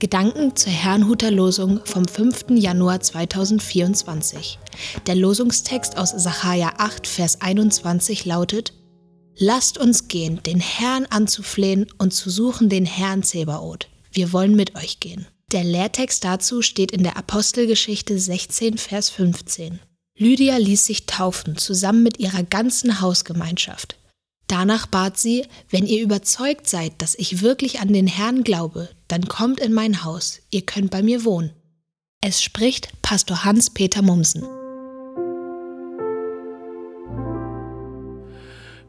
Gedanken zur Herrnhuter Losung vom 5. Januar 2024. Der Losungstext aus Sacharja 8, Vers 21 lautet: Lasst uns gehen, den Herrn anzuflehen und zu suchen den Herrn Zebaoth. Wir wollen mit euch gehen. Der Lehrtext dazu steht in der Apostelgeschichte 16, Vers 15. Lydia ließ sich taufen, zusammen mit ihrer ganzen Hausgemeinschaft. Danach bat sie, wenn ihr überzeugt seid, dass ich wirklich an den Herrn glaube, dann kommt in mein Haus, ihr könnt bei mir wohnen. Es spricht Pastor Hans-Peter Mumsen.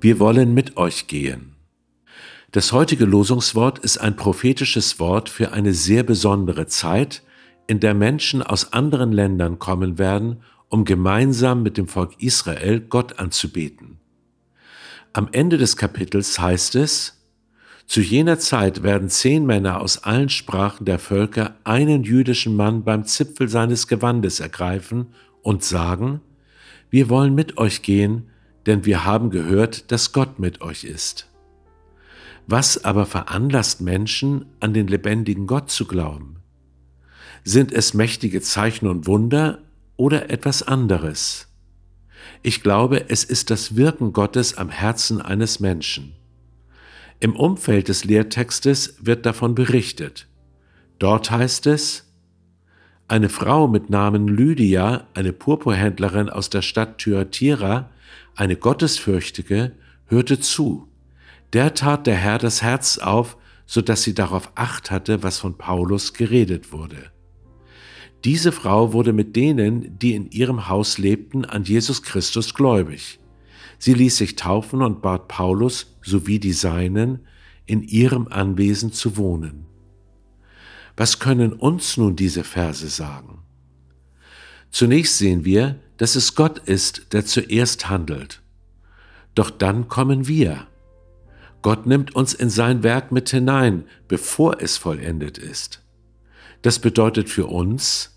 Wir wollen mit euch gehen. Das heutige Losungswort ist ein prophetisches Wort für eine sehr besondere Zeit, in der Menschen aus anderen Ländern kommen werden, um gemeinsam mit dem Volk Israel Gott anzubeten. Am Ende des Kapitels heißt es, zu jener Zeit werden zehn Männer aus allen Sprachen der Völker einen jüdischen Mann beim Zipfel seines Gewandes ergreifen und sagen, wir wollen mit euch gehen, denn wir haben gehört, dass Gott mit euch ist. Was aber veranlasst Menschen, an den lebendigen Gott zu glauben? Sind es mächtige Zeichen und Wunder oder etwas anderes? Ich glaube, es ist das Wirken Gottes am Herzen eines Menschen. Im Umfeld des Lehrtextes wird davon berichtet. Dort heißt es, eine Frau mit Namen Lydia, eine Purpurhändlerin aus der Stadt Thyatira, eine Gottesfürchtige, hörte zu. Der tat der Herr das Herz auf, so dass sie darauf acht hatte, was von Paulus geredet wurde. Diese Frau wurde mit denen, die in ihrem Haus lebten, an Jesus Christus gläubig. Sie ließ sich taufen und bat Paulus sowie die Seinen, in ihrem Anwesen zu wohnen. Was können uns nun diese Verse sagen? Zunächst sehen wir, dass es Gott ist, der zuerst handelt. Doch dann kommen wir. Gott nimmt uns in sein Werk mit hinein, bevor es vollendet ist. Das bedeutet für uns,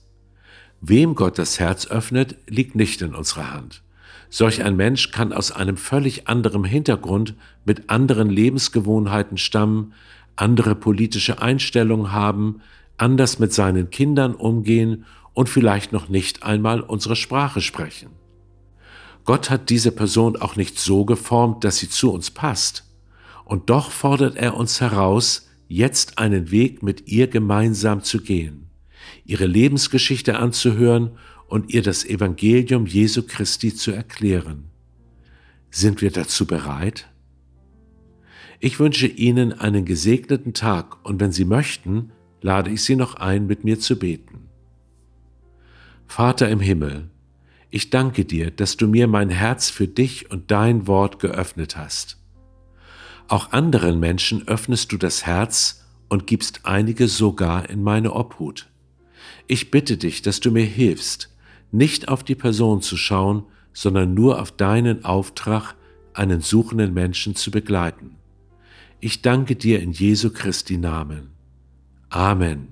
Wem Gott das Herz öffnet, liegt nicht in unserer Hand. Solch ein Mensch kann aus einem völlig anderen Hintergrund mit anderen Lebensgewohnheiten stammen, andere politische Einstellungen haben, anders mit seinen Kindern umgehen und vielleicht noch nicht einmal unsere Sprache sprechen. Gott hat diese Person auch nicht so geformt, dass sie zu uns passt. Und doch fordert er uns heraus, jetzt einen Weg mit ihr gemeinsam zu gehen ihre Lebensgeschichte anzuhören und ihr das Evangelium Jesu Christi zu erklären. Sind wir dazu bereit? Ich wünsche Ihnen einen gesegneten Tag und wenn Sie möchten, lade ich Sie noch ein, mit mir zu beten. Vater im Himmel, ich danke dir, dass du mir mein Herz für dich und dein Wort geöffnet hast. Auch anderen Menschen öffnest du das Herz und gibst einige sogar in meine Obhut. Ich bitte dich, dass du mir hilfst, nicht auf die Person zu schauen, sondern nur auf deinen Auftrag, einen suchenden Menschen zu begleiten. Ich danke dir in Jesu Christi Namen. Amen.